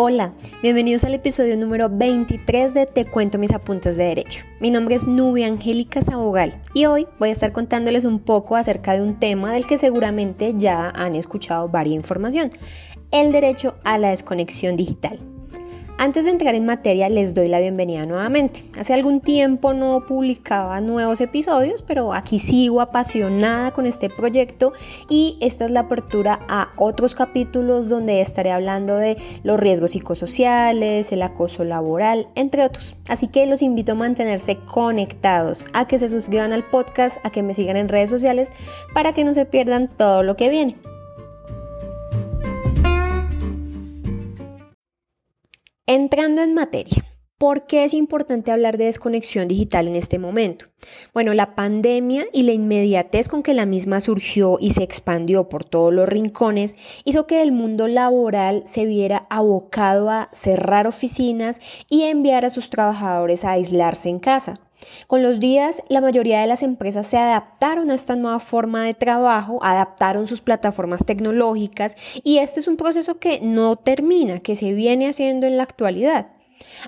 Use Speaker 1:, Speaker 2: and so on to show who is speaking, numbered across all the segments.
Speaker 1: Hola, bienvenidos al episodio número 23 de Te cuento mis apuntes de derecho. Mi nombre es Nubia Angélica Sabogal y hoy voy a estar contándoles un poco acerca de un tema del que seguramente ya han escuchado varia información, el derecho a la desconexión digital. Antes de entrar en materia, les doy la bienvenida nuevamente. Hace algún tiempo no publicaba nuevos episodios, pero aquí sigo apasionada con este proyecto y esta es la apertura a otros capítulos donde estaré hablando de los riesgos psicosociales, el acoso laboral, entre otros. Así que los invito a mantenerse conectados, a que se suscriban al podcast, a que me sigan en redes sociales para que no se pierdan todo lo que viene. Entrando en materia. ¿Por qué es importante hablar de desconexión digital en este momento? Bueno, la pandemia y la inmediatez con que la misma surgió y se expandió por todos los rincones hizo que el mundo laboral se viera abocado a cerrar oficinas y enviar a sus trabajadores a aislarse en casa. Con los días, la mayoría de las empresas se adaptaron a esta nueva forma de trabajo, adaptaron sus plataformas tecnológicas y este es un proceso que no termina, que se viene haciendo en la actualidad.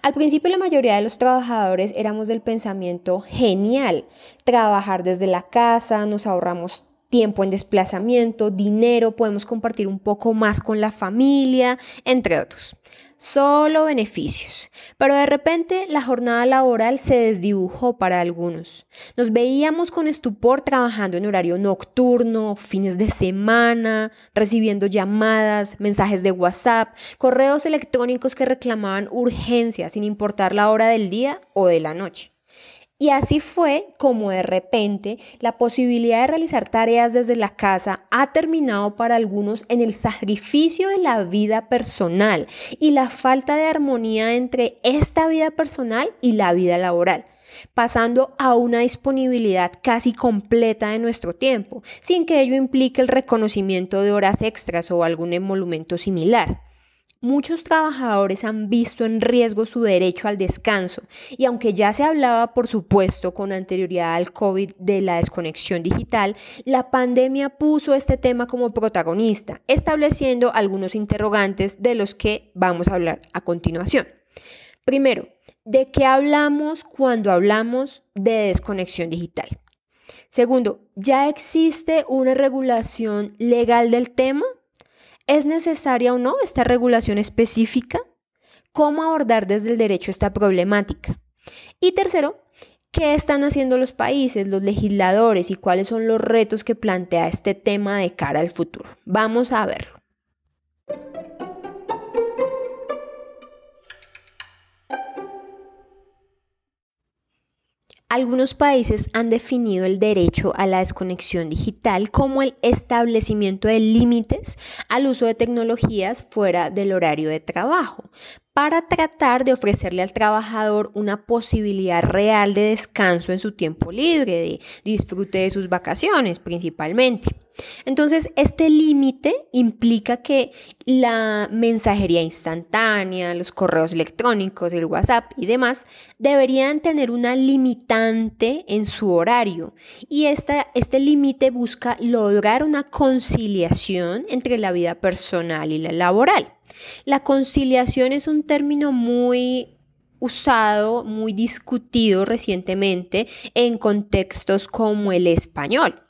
Speaker 1: Al principio la mayoría de los trabajadores éramos del pensamiento genial, trabajar desde la casa, nos ahorramos tiempo en desplazamiento, dinero, podemos compartir un poco más con la familia, entre otros solo beneficios. Pero de repente la jornada laboral se desdibujó para algunos. Nos veíamos con estupor trabajando en horario nocturno, fines de semana, recibiendo llamadas, mensajes de WhatsApp, correos electrónicos que reclamaban urgencia sin importar la hora del día o de la noche. Y así fue como de repente la posibilidad de realizar tareas desde la casa ha terminado para algunos en el sacrificio de la vida personal y la falta de armonía entre esta vida personal y la vida laboral pasando a una disponibilidad casi completa de nuestro tiempo, sin que ello implique el reconocimiento de horas extras o algún emolumento similar. Muchos trabajadores han visto en riesgo su derecho al descanso y aunque ya se hablaba, por supuesto, con anterioridad al COVID de la desconexión digital, la pandemia puso este tema como protagonista, estableciendo algunos interrogantes de los que vamos a hablar a continuación. Primero, ¿de qué hablamos cuando hablamos de desconexión digital? Segundo, ¿ya existe una regulación legal del tema? ¿Es necesaria o no esta regulación específica? ¿Cómo abordar desde el derecho esta problemática? Y tercero, ¿qué están haciendo los países, los legisladores y cuáles son los retos que plantea este tema de cara al futuro? Vamos a verlo. Algunos países han definido el derecho a la desconexión digital como el establecimiento de límites al uso de tecnologías fuera del horario de trabajo, para tratar de ofrecerle al trabajador una posibilidad real de descanso en su tiempo libre, de disfrute de sus vacaciones principalmente. Entonces, este límite implica que la mensajería instantánea, los correos electrónicos, el WhatsApp y demás deberían tener una limitante en su horario. Y este límite busca lograr una conciliación entre la vida personal y la laboral. La conciliación es un término muy usado, muy discutido recientemente en contextos como el español.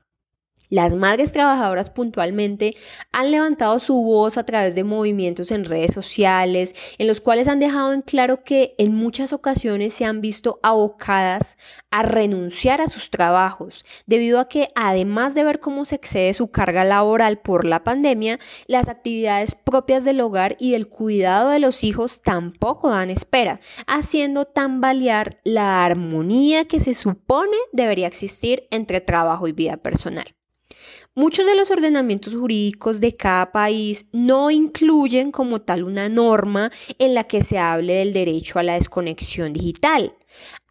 Speaker 1: Las madres trabajadoras puntualmente han levantado su voz a través de movimientos en redes sociales, en los cuales han dejado en claro que en muchas ocasiones se han visto abocadas a renunciar a sus trabajos, debido a que además de ver cómo se excede su carga laboral por la pandemia, las actividades propias del hogar y del cuidado de los hijos tampoco dan espera, haciendo tambalear la armonía que se supone debería existir entre trabajo y vida personal. Muchos de los ordenamientos jurídicos de cada país no incluyen como tal una norma en la que se hable del derecho a la desconexión digital.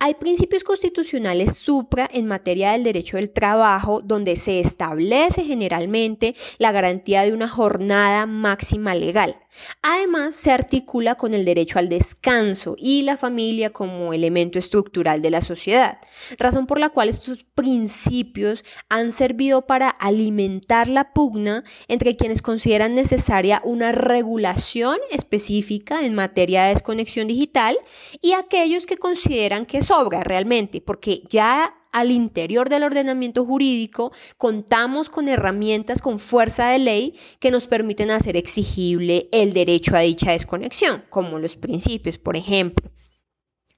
Speaker 1: Hay principios constitucionales supra en materia del derecho del trabajo donde se establece generalmente la garantía de una jornada máxima legal. Además, se articula con el derecho al descanso y la familia como elemento estructural de la sociedad, razón por la cual estos principios han servido para alimentar la pugna entre quienes consideran necesaria una regulación específica en materia de desconexión digital y aquellos que consideran que sobra realmente, porque ya al interior del ordenamiento jurídico contamos con herramientas con fuerza de ley que nos permiten hacer exigible el derecho a dicha desconexión, como los principios, por ejemplo.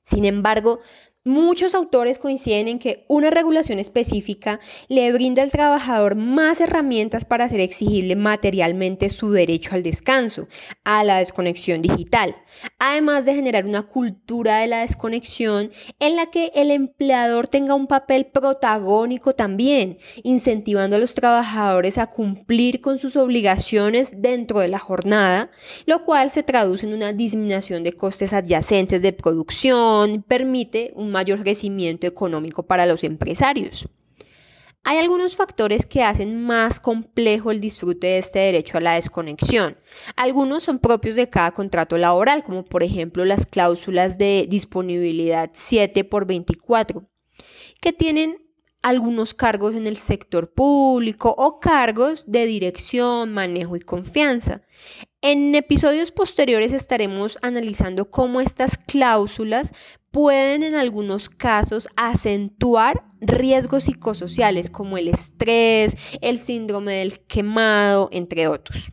Speaker 1: Sin embargo, Muchos autores coinciden en que una regulación específica le brinda al trabajador más herramientas para hacer exigible materialmente su derecho al descanso, a la desconexión digital, además de generar una cultura de la desconexión en la que el empleador tenga un papel protagónico también, incentivando a los trabajadores a cumplir con sus obligaciones dentro de la jornada, lo cual se traduce en una disminución de costes adyacentes de producción, permite un mayor crecimiento económico para los empresarios. Hay algunos factores que hacen más complejo el disfrute de este derecho a la desconexión. Algunos son propios de cada contrato laboral, como por ejemplo las cláusulas de disponibilidad 7 por 24, que tienen algunos cargos en el sector público o cargos de dirección, manejo y confianza. En episodios posteriores estaremos analizando cómo estas cláusulas pueden en algunos casos acentuar riesgos psicosociales como el estrés, el síndrome del quemado, entre otros.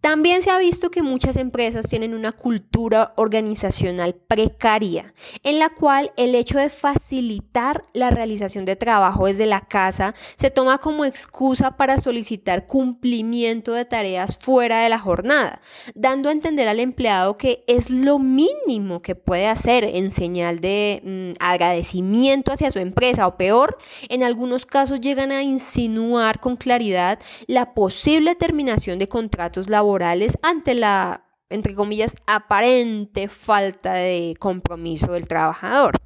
Speaker 1: También se ha visto que muchas empresas tienen una cultura organizacional precaria, en la cual el hecho de facilitar la realización de trabajo desde la casa se toma como excusa para solicitar cumplimiento de tareas fuera de la jornada, dando a entender al empleado que es lo mínimo que puede hacer en señal de mm, agradecimiento hacia su empresa o peor, en algunos casos llegan a insinuar con claridad la posible terminación de contratos laborales ante la, entre comillas, aparente falta de compromiso del trabajador.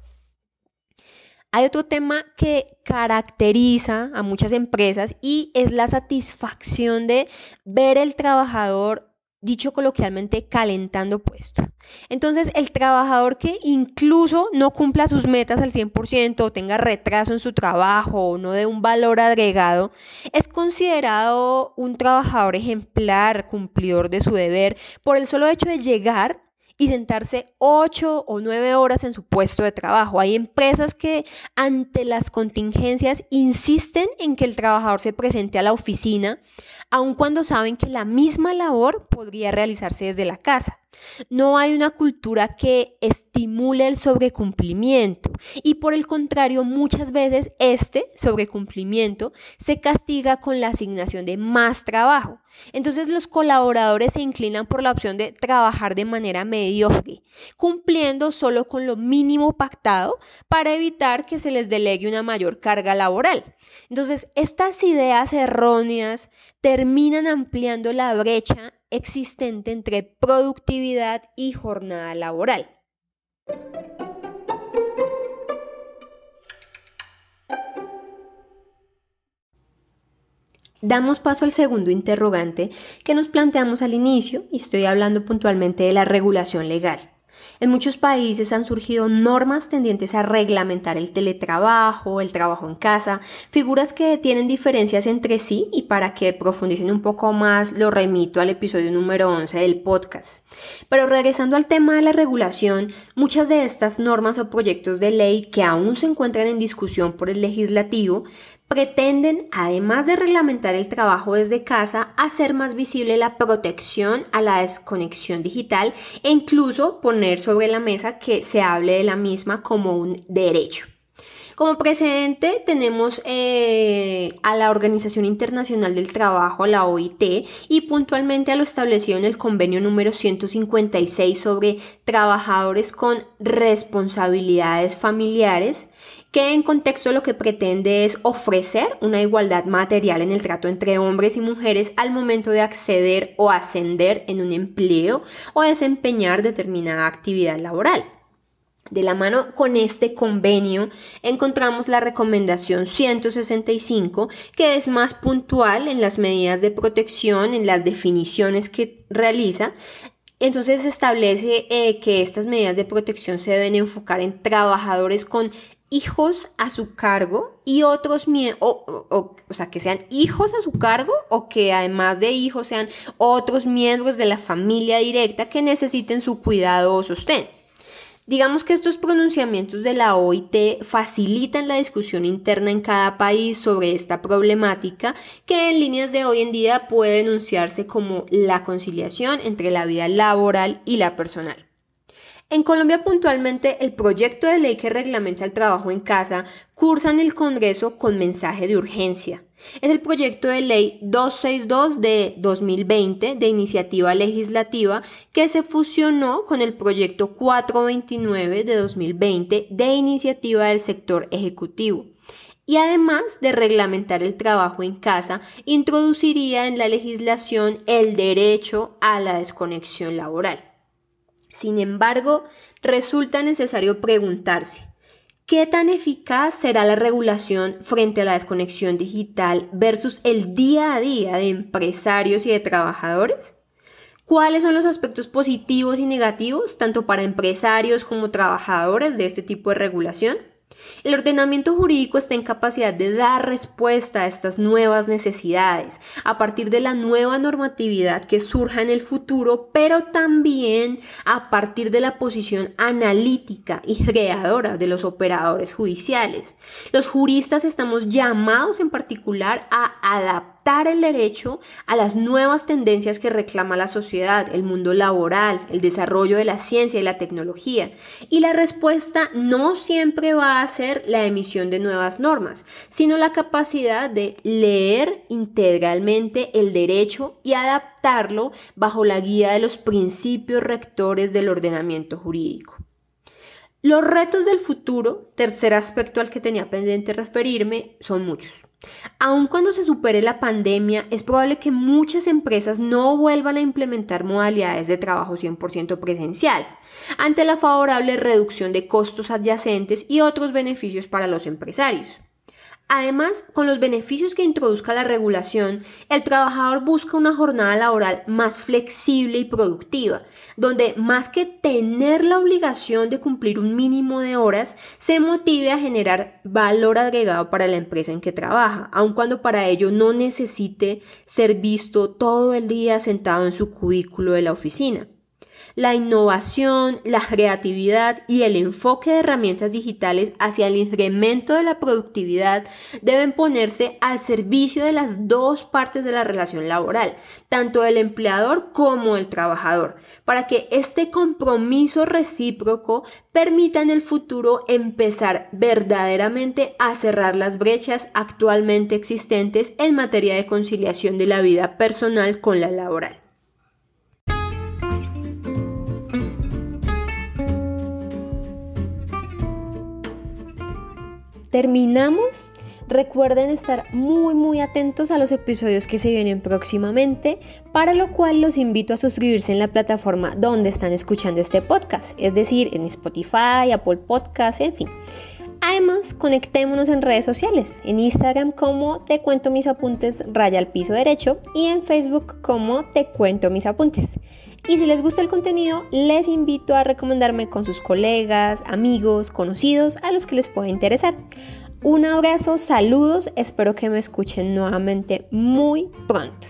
Speaker 1: Hay otro tema que caracteriza a muchas empresas y es la satisfacción de ver el trabajador dicho coloquialmente, calentando puesto. Entonces, el trabajador que incluso no cumpla sus metas al 100% o tenga retraso en su trabajo o no dé un valor agregado, es considerado un trabajador ejemplar, cumplidor de su deber, por el solo hecho de llegar y sentarse ocho o nueve horas en su puesto de trabajo. Hay empresas que ante las contingencias insisten en que el trabajador se presente a la oficina, aun cuando saben que la misma labor podría realizarse desde la casa. No hay una cultura que estimule el sobrecumplimiento y por el contrario muchas veces este sobrecumplimiento se castiga con la asignación de más trabajo. Entonces los colaboradores se inclinan por la opción de trabajar de manera mediocre, cumpliendo solo con lo mínimo pactado para evitar que se les delegue una mayor carga laboral. Entonces estas ideas erróneas terminan ampliando la brecha existente entre productividad y jornada laboral. Damos paso al segundo interrogante que nos planteamos al inicio y estoy hablando puntualmente de la regulación legal. En muchos países han surgido normas tendientes a reglamentar el teletrabajo, el trabajo en casa, figuras que tienen diferencias entre sí y para que profundicen un poco más lo remito al episodio número 11 del podcast. Pero regresando al tema de la regulación, muchas de estas normas o proyectos de ley que aún se encuentran en discusión por el legislativo pretenden, además de reglamentar el trabajo desde casa, hacer más visible la protección a la desconexión digital e incluso poner sobre la mesa que se hable de la misma como un derecho. Como precedente tenemos eh, a la Organización Internacional del Trabajo, la OIT, y puntualmente a lo establecido en el convenio número 156 sobre trabajadores con responsabilidades familiares que en contexto lo que pretende es ofrecer una igualdad material en el trato entre hombres y mujeres al momento de acceder o ascender en un empleo o desempeñar determinada actividad laboral. De la mano con este convenio encontramos la recomendación 165, que es más puntual en las medidas de protección, en las definiciones que realiza. Entonces establece eh, que estas medidas de protección se deben enfocar en trabajadores con hijos a su cargo y otros, o, o, o, sea, que sean hijos a su cargo o que además de hijos sean otros miembros de la familia directa que necesiten su cuidado o sostén. Digamos que estos pronunciamientos de la OIT facilitan la discusión interna en cada país sobre esta problemática que en líneas de hoy en día puede enunciarse como la conciliación entre la vida laboral y la personal. En Colombia puntualmente el proyecto de ley que reglamenta el trabajo en casa cursa en el Congreso con mensaje de urgencia. Es el proyecto de ley 262 de 2020 de iniciativa legislativa que se fusionó con el proyecto 429 de 2020 de iniciativa del sector ejecutivo. Y además de reglamentar el trabajo en casa, introduciría en la legislación el derecho a la desconexión laboral. Sin embargo, resulta necesario preguntarse, ¿Qué tan eficaz será la regulación frente a la desconexión digital versus el día a día de empresarios y de trabajadores? ¿Cuáles son los aspectos positivos y negativos, tanto para empresarios como trabajadores, de este tipo de regulación? El ordenamiento jurídico está en capacidad de dar respuesta a estas nuevas necesidades a partir de la nueva normatividad que surja en el futuro, pero también a partir de la posición analítica y creadora de los operadores judiciales. Los juristas estamos llamados en particular a adaptar el derecho a las nuevas tendencias que reclama la sociedad, el mundo laboral, el desarrollo de la ciencia y la tecnología. Y la respuesta no siempre va a ser la emisión de nuevas normas, sino la capacidad de leer integralmente el derecho y adaptarlo bajo la guía de los principios rectores del ordenamiento jurídico. Los retos del futuro, tercer aspecto al que tenía pendiente referirme, son muchos. Aun cuando se supere la pandemia, es probable que muchas empresas no vuelvan a implementar modalidades de trabajo 100% presencial, ante la favorable reducción de costos adyacentes y otros beneficios para los empresarios. Además, con los beneficios que introduzca la regulación, el trabajador busca una jornada laboral más flexible y productiva, donde más que tener la obligación de cumplir un mínimo de horas, se motive a generar valor agregado para la empresa en que trabaja, aun cuando para ello no necesite ser visto todo el día sentado en su cubículo de la oficina. La innovación, la creatividad y el enfoque de herramientas digitales hacia el incremento de la productividad deben ponerse al servicio de las dos partes de la relación laboral, tanto el empleador como el trabajador, para que este compromiso recíproco permita en el futuro empezar verdaderamente a cerrar las brechas actualmente existentes en materia de conciliación de la vida personal con la laboral. Terminamos. Recuerden estar muy muy atentos a los episodios que se vienen próximamente, para lo cual los invito a suscribirse en la plataforma donde están escuchando este podcast, es decir, en Spotify, Apple Podcasts, en fin. Además, conectémonos en redes sociales, en Instagram como Te Cuento Mis Apuntes Raya al Piso Derecho y en Facebook como Te Cuento Mis Apuntes. Y si les gusta el contenido, les invito a recomendarme con sus colegas, amigos, conocidos, a los que les pueda interesar. Un abrazo, saludos, espero que me escuchen nuevamente muy pronto.